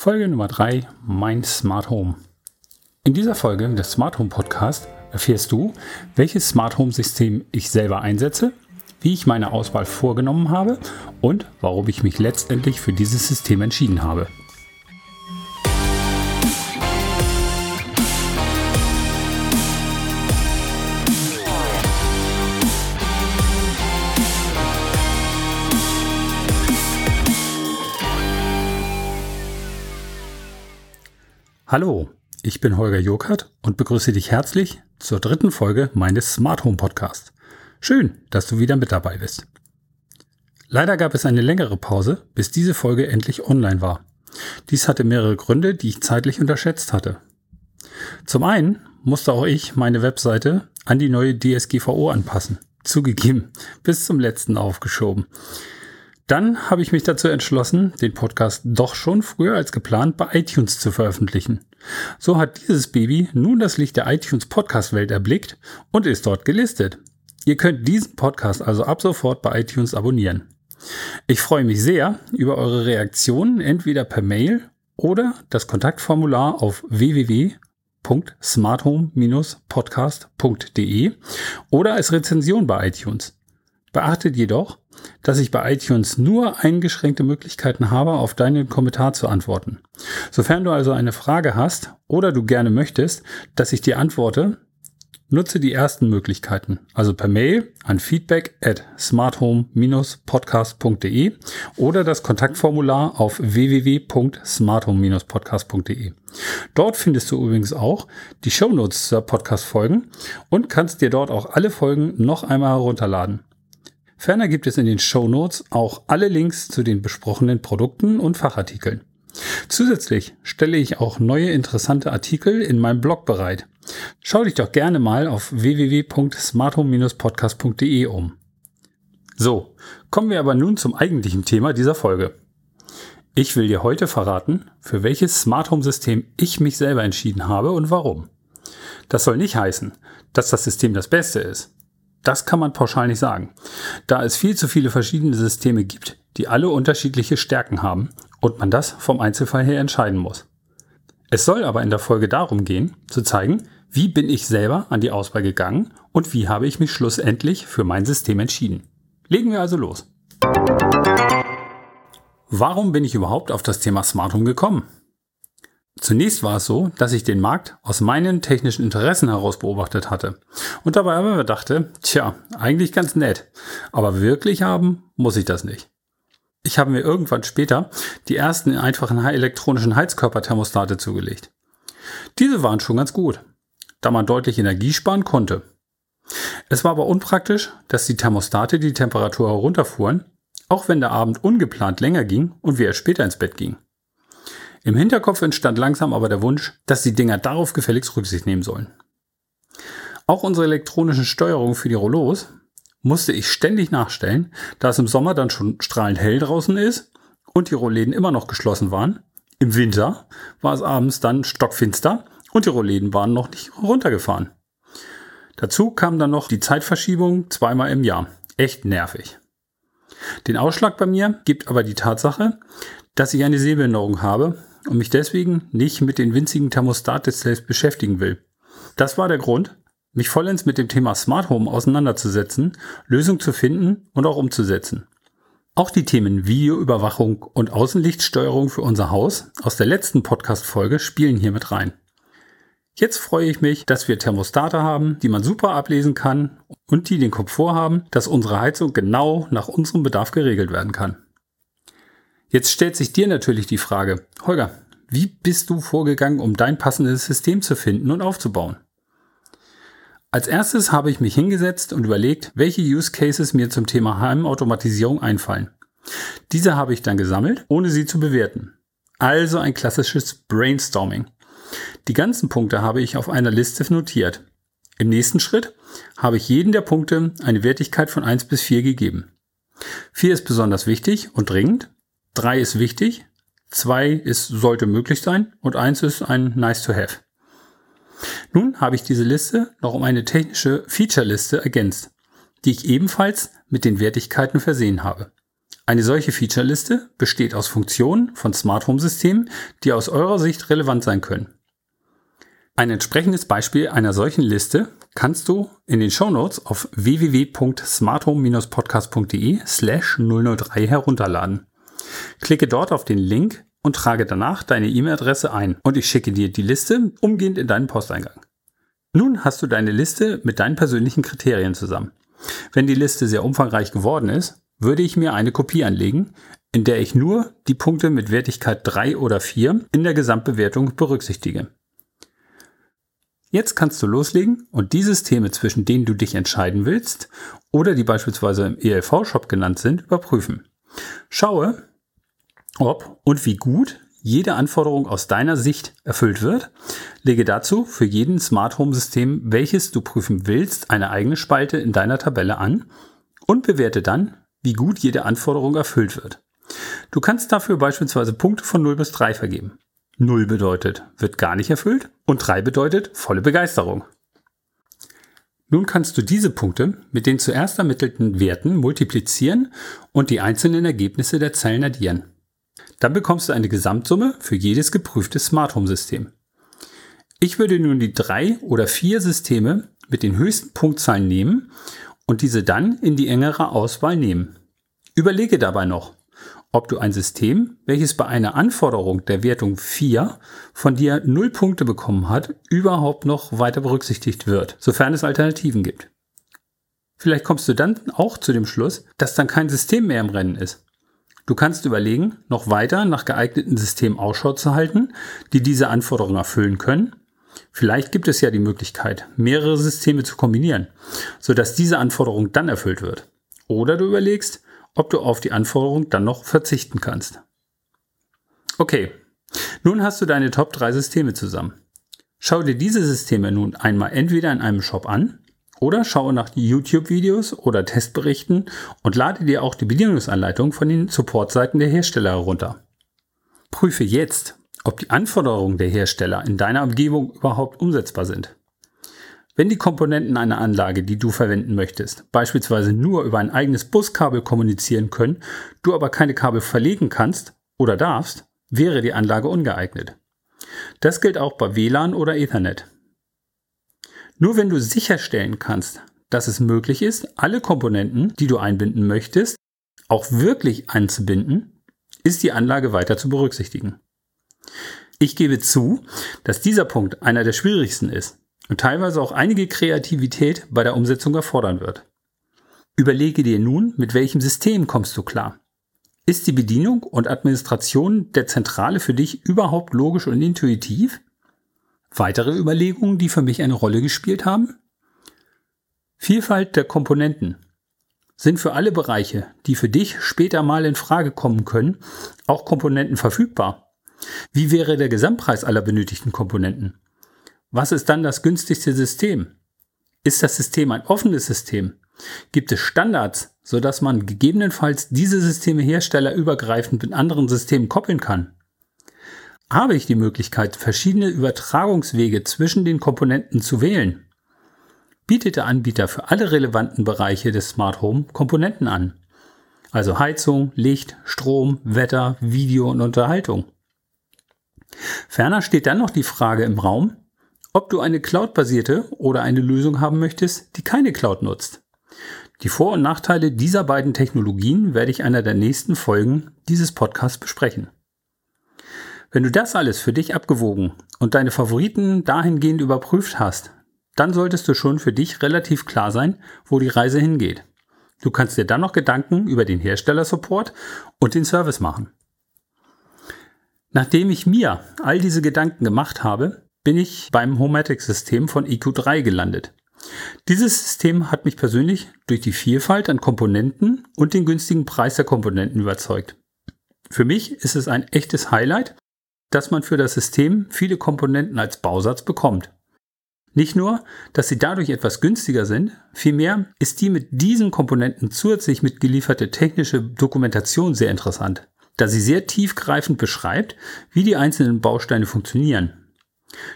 Folge Nummer 3, mein Smart Home. In dieser Folge des Smart Home Podcast erfährst du, welches Smart Home System ich selber einsetze, wie ich meine Auswahl vorgenommen habe und warum ich mich letztendlich für dieses System entschieden habe. Hallo, ich bin Holger Jokert und begrüße dich herzlich zur dritten Folge meines Smart Home Podcasts. Schön, dass du wieder mit dabei bist. Leider gab es eine längere Pause, bis diese Folge endlich online war. Dies hatte mehrere Gründe, die ich zeitlich unterschätzt hatte. Zum einen musste auch ich meine Webseite an die neue DSGVO anpassen. Zugegeben, bis zum letzten aufgeschoben. Dann habe ich mich dazu entschlossen, den Podcast doch schon früher als geplant bei iTunes zu veröffentlichen. So hat dieses Baby nun das Licht der iTunes Podcast Welt erblickt und ist dort gelistet. Ihr könnt diesen Podcast also ab sofort bei iTunes abonnieren. Ich freue mich sehr über eure Reaktionen entweder per Mail oder das Kontaktformular auf www.smarthome-podcast.de oder als Rezension bei iTunes. Beachtet jedoch, dass ich bei iTunes nur eingeschränkte Möglichkeiten habe, auf deinen Kommentar zu antworten. Sofern du also eine Frage hast oder du gerne möchtest, dass ich dir antworte, nutze die ersten Möglichkeiten, also per Mail an feedback at smarthome-podcast.de oder das Kontaktformular auf www.smarthome-podcast.de. Dort findest du übrigens auch die Shownotes zur Podcast-Folgen und kannst dir dort auch alle Folgen noch einmal herunterladen. Ferner gibt es in den Show Notes auch alle Links zu den besprochenen Produkten und Fachartikeln. Zusätzlich stelle ich auch neue interessante Artikel in meinem Blog bereit. Schau dich doch gerne mal auf www.smarthome-podcast.de um. So, kommen wir aber nun zum eigentlichen Thema dieser Folge. Ich will dir heute verraten, für welches Smart Home System ich mich selber entschieden habe und warum. Das soll nicht heißen, dass das System das Beste ist. Das kann man pauschal nicht sagen, da es viel zu viele verschiedene Systeme gibt, die alle unterschiedliche Stärken haben und man das vom Einzelfall her entscheiden muss. Es soll aber in der Folge darum gehen, zu zeigen, wie bin ich selber an die Auswahl gegangen und wie habe ich mich schlussendlich für mein System entschieden. Legen wir also los. Warum bin ich überhaupt auf das Thema Smart Home gekommen? Zunächst war es so, dass ich den Markt aus meinen technischen Interessen heraus beobachtet hatte und dabei aber dachte, tja, eigentlich ganz nett, aber wirklich haben muss ich das nicht. Ich habe mir irgendwann später die ersten einfachen elektronischen Heizkörperthermostate zugelegt. Diese waren schon ganz gut, da man deutlich Energie sparen konnte. Es war aber unpraktisch, dass die Thermostate die Temperatur herunterfuhren, auch wenn der Abend ungeplant länger ging und wir erst später ins Bett gingen. Im Hinterkopf entstand langsam aber der Wunsch, dass die Dinger darauf gefälligst Rücksicht nehmen sollen. Auch unsere elektronischen Steuerung für die Rollos musste ich ständig nachstellen, da es im Sommer dann schon strahlend hell draußen ist und die Rollläden immer noch geschlossen waren. Im Winter war es abends dann stockfinster und die Rollläden waren noch nicht runtergefahren. Dazu kam dann noch die Zeitverschiebung zweimal im Jahr. Echt nervig. Den Ausschlag bei mir gibt aber die Tatsache, dass ich eine Sehbehinderung habe und mich deswegen nicht mit den winzigen Thermostat-Displays beschäftigen will. Das war der Grund, mich vollends mit dem Thema Smart Home auseinanderzusetzen, Lösungen zu finden und auch umzusetzen. Auch die Themen Videoüberwachung und Außenlichtsteuerung für unser Haus aus der letzten Podcast-Folge spielen hier mit rein. Jetzt freue ich mich, dass wir Thermostate haben, die man super ablesen kann und die den Komfort haben, dass unsere Heizung genau nach unserem Bedarf geregelt werden kann. Jetzt stellt sich dir natürlich die Frage, Holger, wie bist du vorgegangen, um dein passendes System zu finden und aufzubauen? Als erstes habe ich mich hingesetzt und überlegt, welche Use Cases mir zum Thema Heimautomatisierung einfallen. Diese habe ich dann gesammelt, ohne sie zu bewerten. Also ein klassisches Brainstorming. Die ganzen Punkte habe ich auf einer Liste notiert. Im nächsten Schritt habe ich jeden der Punkte eine Wertigkeit von 1 bis 4 gegeben. 4 ist besonders wichtig und dringend, Drei ist wichtig, zwei ist, sollte möglich sein und eins ist ein nice to have. Nun habe ich diese Liste noch um eine technische Feature-Liste ergänzt, die ich ebenfalls mit den Wertigkeiten versehen habe. Eine solche Featureliste besteht aus Funktionen von Smart Home Systemen, die aus eurer Sicht relevant sein können. Ein entsprechendes Beispiel einer solchen Liste kannst du in den Shownotes auf www.smarthome-podcast.de slash 003 herunterladen. Klicke dort auf den Link und trage danach deine E-Mail-Adresse ein und ich schicke dir die Liste umgehend in deinen Posteingang. Nun hast du deine Liste mit deinen persönlichen Kriterien zusammen. Wenn die Liste sehr umfangreich geworden ist, würde ich mir eine Kopie anlegen, in der ich nur die Punkte mit Wertigkeit 3 oder 4 in der Gesamtbewertung berücksichtige. Jetzt kannst du loslegen und die Systeme, zwischen denen du dich entscheiden willst oder die beispielsweise im ELV-Shop genannt sind, überprüfen. Schaue, ob und wie gut jede Anforderung aus deiner Sicht erfüllt wird. Lege dazu für jeden Smart Home System, welches du prüfen willst, eine eigene Spalte in deiner Tabelle an und bewerte dann, wie gut jede Anforderung erfüllt wird. Du kannst dafür beispielsweise Punkte von 0 bis 3 vergeben. 0 bedeutet, wird gar nicht erfüllt und 3 bedeutet volle Begeisterung. Nun kannst du diese Punkte mit den zuerst ermittelten Werten multiplizieren und die einzelnen Ergebnisse der Zellen addieren. Dann bekommst du eine Gesamtsumme für jedes geprüfte Smart Home System. Ich würde nun die drei oder vier Systeme mit den höchsten Punktzahlen nehmen und diese dann in die engere Auswahl nehmen. Überlege dabei noch, ob du ein System, welches bei einer Anforderung der Wertung 4 von dir 0 Punkte bekommen hat, überhaupt noch weiter berücksichtigt wird, sofern es Alternativen gibt. Vielleicht kommst du dann auch zu dem Schluss, dass dann kein System mehr im Rennen ist. Du kannst überlegen, noch weiter nach geeigneten Systemen Ausschau zu halten, die diese Anforderungen erfüllen können. Vielleicht gibt es ja die Möglichkeit, mehrere Systeme zu kombinieren, sodass diese Anforderung dann erfüllt wird. Oder du überlegst, ob du auf die Anforderung dann noch verzichten kannst. Okay, nun hast du deine Top 3 Systeme zusammen. Schau dir diese Systeme nun einmal entweder in einem Shop an oder schaue nach YouTube-Videos oder Testberichten und lade dir auch die Bedienungsanleitung von den Supportseiten der Hersteller herunter. Prüfe jetzt, ob die Anforderungen der Hersteller in deiner Umgebung überhaupt umsetzbar sind. Wenn die Komponenten einer Anlage, die du verwenden möchtest, beispielsweise nur über ein eigenes Buskabel kommunizieren können, du aber keine Kabel verlegen kannst oder darfst, wäre die Anlage ungeeignet. Das gilt auch bei WLAN oder Ethernet. Nur wenn du sicherstellen kannst, dass es möglich ist, alle Komponenten, die du einbinden möchtest, auch wirklich einzubinden, ist die Anlage weiter zu berücksichtigen. Ich gebe zu, dass dieser Punkt einer der schwierigsten ist und teilweise auch einige Kreativität bei der Umsetzung erfordern wird. Überlege dir nun, mit welchem System kommst du klar. Ist die Bedienung und Administration der Zentrale für dich überhaupt logisch und intuitiv? Weitere Überlegungen, die für mich eine Rolle gespielt haben? Vielfalt der Komponenten sind für alle Bereiche, die für dich später mal in Frage kommen können, auch Komponenten verfügbar. Wie wäre der Gesamtpreis aller benötigten Komponenten? Was ist dann das günstigste System? Ist das System ein offenes System? Gibt es Standards, sodass man gegebenenfalls diese Systeme herstellerübergreifend mit anderen Systemen koppeln kann? Habe ich die Möglichkeit, verschiedene Übertragungswege zwischen den Komponenten zu wählen? Bietet der Anbieter für alle relevanten Bereiche des Smart Home Komponenten an? Also Heizung, Licht, Strom, Wetter, Video und Unterhaltung. Ferner steht dann noch die Frage im Raum, ob du eine Cloud-basierte oder eine Lösung haben möchtest, die keine Cloud nutzt. Die Vor- und Nachteile dieser beiden Technologien werde ich einer der nächsten Folgen dieses Podcasts besprechen. Wenn du das alles für dich abgewogen und deine Favoriten dahingehend überprüft hast, dann solltest du schon für dich relativ klar sein, wo die Reise hingeht. Du kannst dir dann noch Gedanken über den Herstellersupport und den Service machen. Nachdem ich mir all diese Gedanken gemacht habe, bin ich beim Homematic-System von EQ3 gelandet. Dieses System hat mich persönlich durch die Vielfalt an Komponenten und den günstigen Preis der Komponenten überzeugt. Für mich ist es ein echtes Highlight, dass man für das System viele Komponenten als Bausatz bekommt. Nicht nur, dass sie dadurch etwas günstiger sind, vielmehr ist die mit diesen Komponenten zusätzlich mitgelieferte technische Dokumentation sehr interessant, da sie sehr tiefgreifend beschreibt, wie die einzelnen Bausteine funktionieren.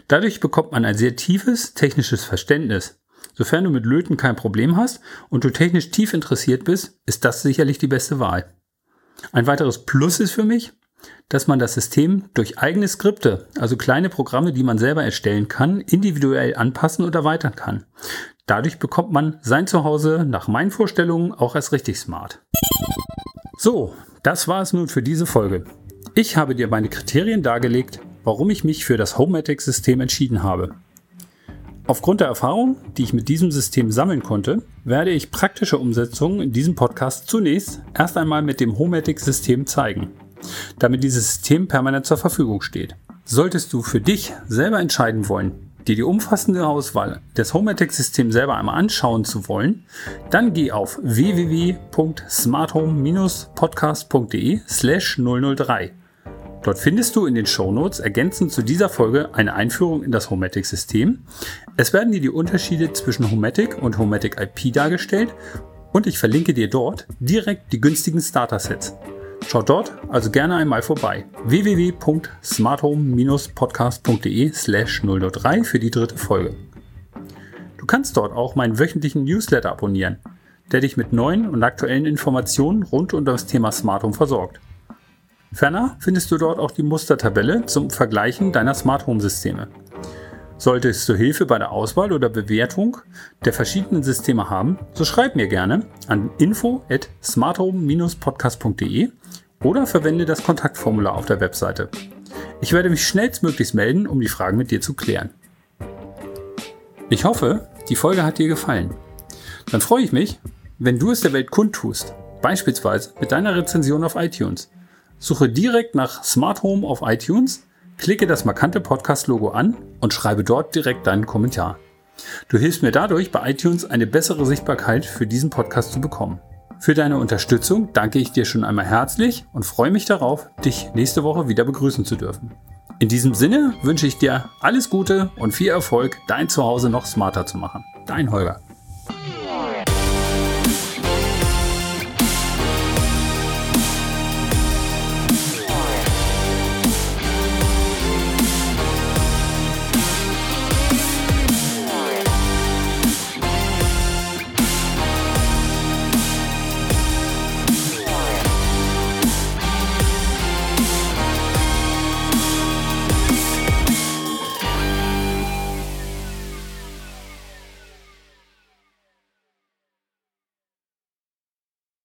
Dadurch bekommt man ein sehr tiefes technisches Verständnis. Sofern du mit Löten kein Problem hast und du technisch tief interessiert bist, ist das sicherlich die beste Wahl. Ein weiteres Plus ist für mich, dass man das System durch eigene Skripte, also kleine Programme, die man selber erstellen kann, individuell anpassen und erweitern kann. Dadurch bekommt man sein Zuhause nach meinen Vorstellungen auch als richtig smart. So, das war es nun für diese Folge. Ich habe dir meine Kriterien dargelegt, warum ich mich für das Homematic-System entschieden habe. Aufgrund der Erfahrung, die ich mit diesem System sammeln konnte, werde ich praktische Umsetzungen in diesem Podcast zunächst erst einmal mit dem Homematic-System zeigen damit dieses System permanent zur Verfügung steht. Solltest du für dich selber entscheiden wollen, dir die umfassende Auswahl des Homatic-Systems selber einmal anschauen zu wollen, dann geh auf www.smarthome-podcast.de slash 003. Dort findest du in den Shownotes ergänzend zu dieser Folge eine Einführung in das Homatic-System. Es werden dir die Unterschiede zwischen Homatic und Homatic IP dargestellt und ich verlinke dir dort direkt die günstigen Starter-Sets. Schaut dort also gerne einmal vorbei. www.smarthome-podcast.de slash 003 für die dritte Folge. Du kannst dort auch meinen wöchentlichen Newsletter abonnieren, der dich mit neuen und aktuellen Informationen rund um das Thema Smart Home versorgt. Ferner findest du dort auch die Mustertabelle zum Vergleichen deiner Smart Home Systeme. Solltest du Hilfe bei der Auswahl oder Bewertung der verschiedenen Systeme haben, so schreib mir gerne an info at smarthome-podcast.de oder verwende das Kontaktformular auf der Webseite. Ich werde mich schnellstmöglichst melden, um die Fragen mit dir zu klären. Ich hoffe, die Folge hat dir gefallen. Dann freue ich mich, wenn du es der Welt kundtust, beispielsweise mit deiner Rezension auf iTunes. Suche direkt nach Smart Home auf iTunes Klicke das markante Podcast-Logo an und schreibe dort direkt deinen Kommentar. Du hilfst mir dadurch, bei iTunes eine bessere Sichtbarkeit für diesen Podcast zu bekommen. Für deine Unterstützung danke ich dir schon einmal herzlich und freue mich darauf, dich nächste Woche wieder begrüßen zu dürfen. In diesem Sinne wünsche ich dir alles Gute und viel Erfolg, dein Zuhause noch smarter zu machen. Dein Holger.